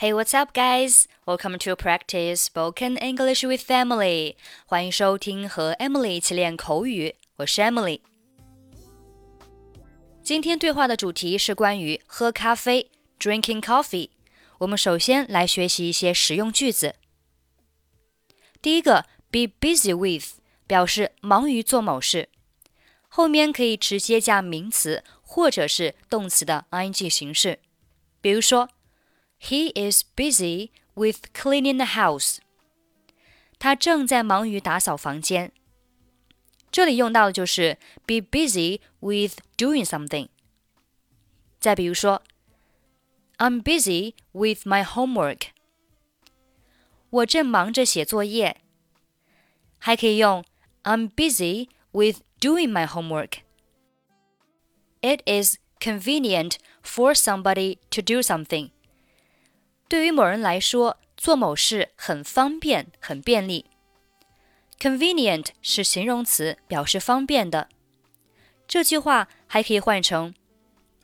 Hey, what's up, guys? Welcome to practice spoken English with Emily. 欢迎收听和 Emily 一起练口语，我是 Emily。今天对话的主题是关于喝咖啡 （drinking coffee）。我们首先来学习一些实用句子。第一个，be busy with 表示忙于做某事，后面可以直接加名词或者是动词的 ing 形式。比如说 ，He is busy with cleaning the house。他正在忙于打扫房间。这里用到的就是 be busy with doing something。再比如说，I'm busy with my homework。我正忙着写作业。还可以用 I'm busy with doing my homework。It is convenient for somebody to do something。 对于某人来说，做某事很方便、很便利。Convenient 是形容词，表示方便的。这句话还可以换成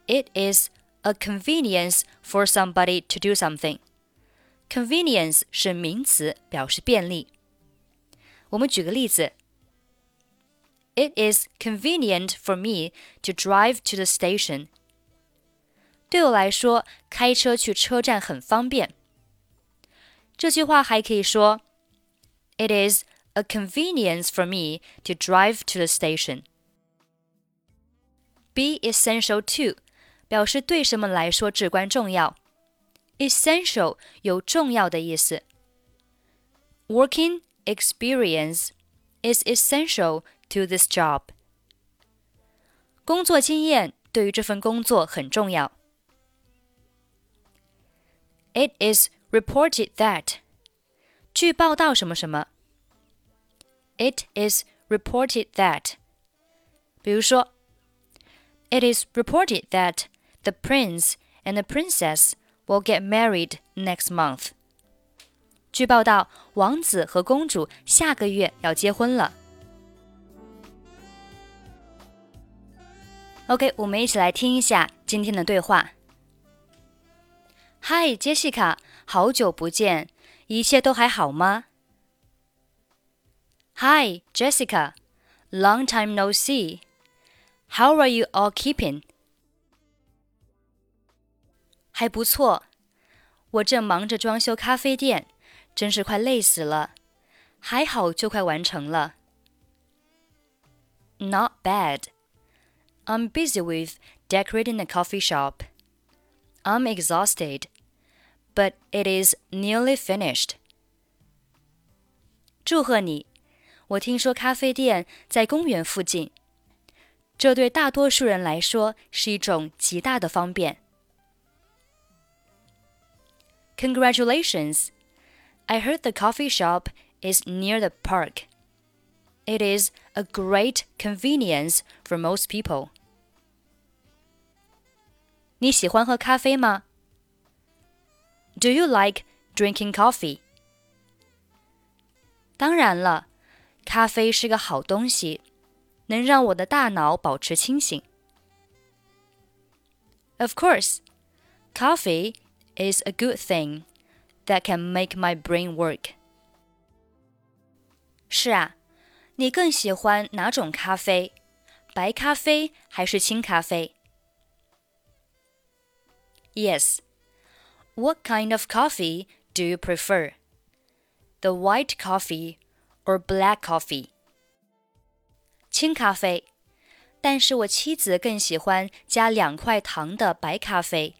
It is a convenience for somebody to do something。Convenience 是名词，表示便利。我们举个例子。It is convenient for me to drive to the station. 对我来说，开车去车站很方便。这句话还可以说，It is a convenience for me to drive to the station. Be essential to 表示对什么来说至关重要。Essential 有重要的意思。Working experience is essential to this job. 工作经验对于这份工作很重要。 It is reported that 据报道什么什么。It is reported that 比如说，It is reported that the prince and the princess will get married next month. 据报道，王子和公主下个月要结婚了。OK，我们一起来听一下今天的对话。 Hi Jessica，好久不见，一切都还好吗？Hi Jessica，long time no see. How are you all keeping？还不错，我正忙着装修咖啡店。真是快累死了，还好就快完成了。Not bad. I'm busy with decorating the coffee shop. I'm exhausted, but it is nearly finished. 祝贺你！我听说咖啡店在公园附近，这对大多数人来说是一种极大的方便。Congratulations! I heard the coffee shop is near the park. It is a great convenience for most people. 你喜欢喝咖啡吗 ？Do you like drinking coffee? 当然了，咖啡是个好东西，能让我的大脑保持清醒。Of course, coffee is a good thing that can make my brain work. 是啊，你更喜欢哪种咖啡？白咖啡还是清咖啡？Yes. what kind of coffee do you prefer? The white coffee or black coffee? 清咖啡，但是我妻子更喜欢加两块糖的白咖啡。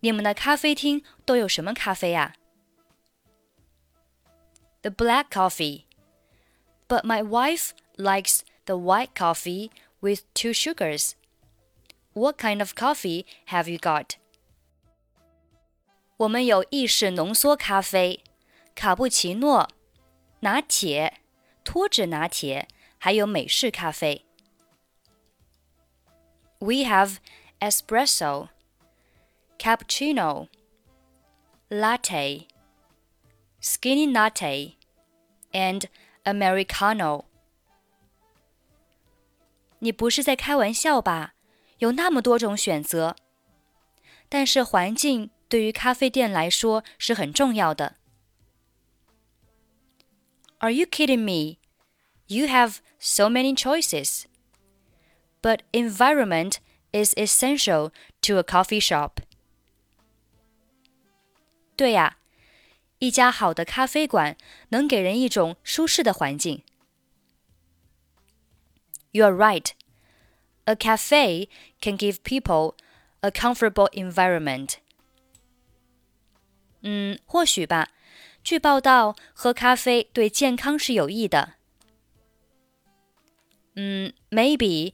你们的咖啡厅都有什么咖啡啊？The black coffee. But my wife likes the white coffee with two sugars. What kind of coffee have you got? 我们有意式浓缩咖啡、卡布奇诺、拿铁、脱脂拿铁，还有美式咖啡。We have espresso cappuccino, latte, skinny latte, and americano. 你不是在开玩笑吧？有那么多种选择，但是环境对于咖啡店来说是很重要的。Are you kidding me? You have so many choices. But environment is essential to a coffee shop. 对呀，一家好的咖啡馆能给人一种舒适的环境。You are right. A cafe can give people a comfortable environment. 嗯，或许吧。据报道，喝咖啡对健康是有益的。嗯，maybe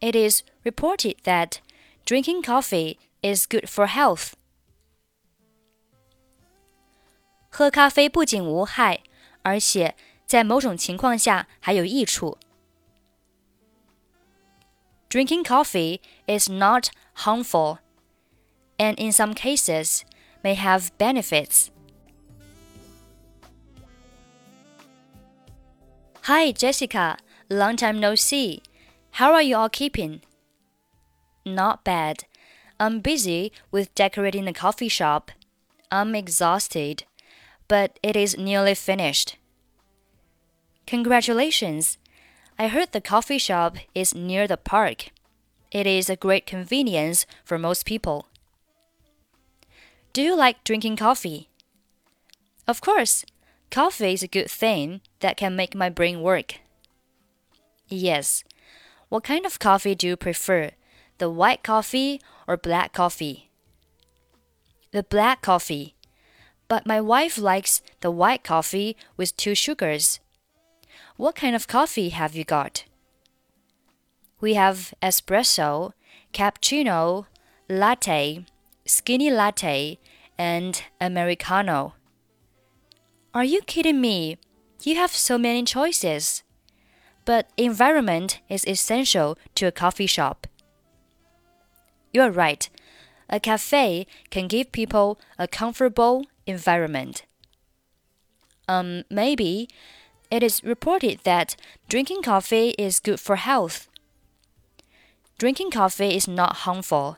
it is reported that drinking coffee is good for health. 喝咖啡不仅无害，而且在某种情况下还有益处。Drinking coffee is not harmful, and in some cases may have benefits. Hi, Jessica. Long time no see. How are you all keeping? Not bad. I'm busy with decorating the coffee shop. I'm exhausted, but it is nearly finished. Congratulations. I heard the coffee shop is near the park. It is a great convenience for most people. Do you like drinking coffee? Of course. Coffee is a good thing that can make my brain work. Yes. What kind of coffee do you prefer? The white coffee or black coffee? The black coffee. But my wife likes the white coffee with two sugars. What kind of coffee have you got? We have espresso, cappuccino, latte, skinny latte, and americano. Are you kidding me? You have so many choices. But environment is essential to a coffee shop. You're right. A cafe can give people a comfortable environment. Um, maybe it is reported that drinking coffee is good for health. Drinking coffee is not harmful,